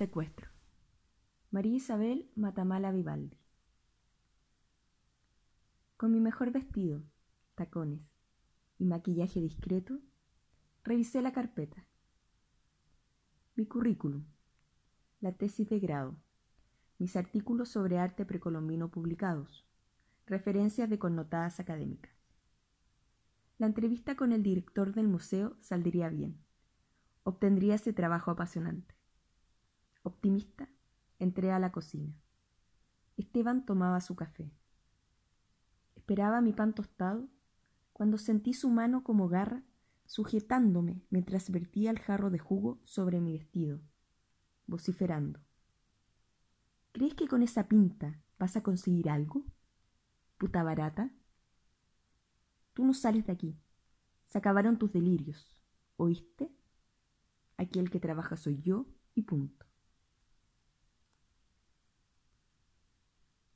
Secuestro. María Isabel Matamala Vivaldi. Con mi mejor vestido, tacones y maquillaje discreto, revisé la carpeta. Mi currículum, la tesis de grado, mis artículos sobre arte precolombino publicados, referencias de connotadas académicas. La entrevista con el director del museo saldría bien. Obtendría ese trabajo apasionante. Optimista, entré a la cocina. Esteban tomaba su café. Esperaba mi pan tostado cuando sentí su mano como garra sujetándome mientras vertía el jarro de jugo sobre mi vestido, vociferando. ¿Crees que con esa pinta vas a conseguir algo? Puta barata. Tú no sales de aquí. Se acabaron tus delirios. ¿Oíste? Aquí el que trabaja soy yo y punto.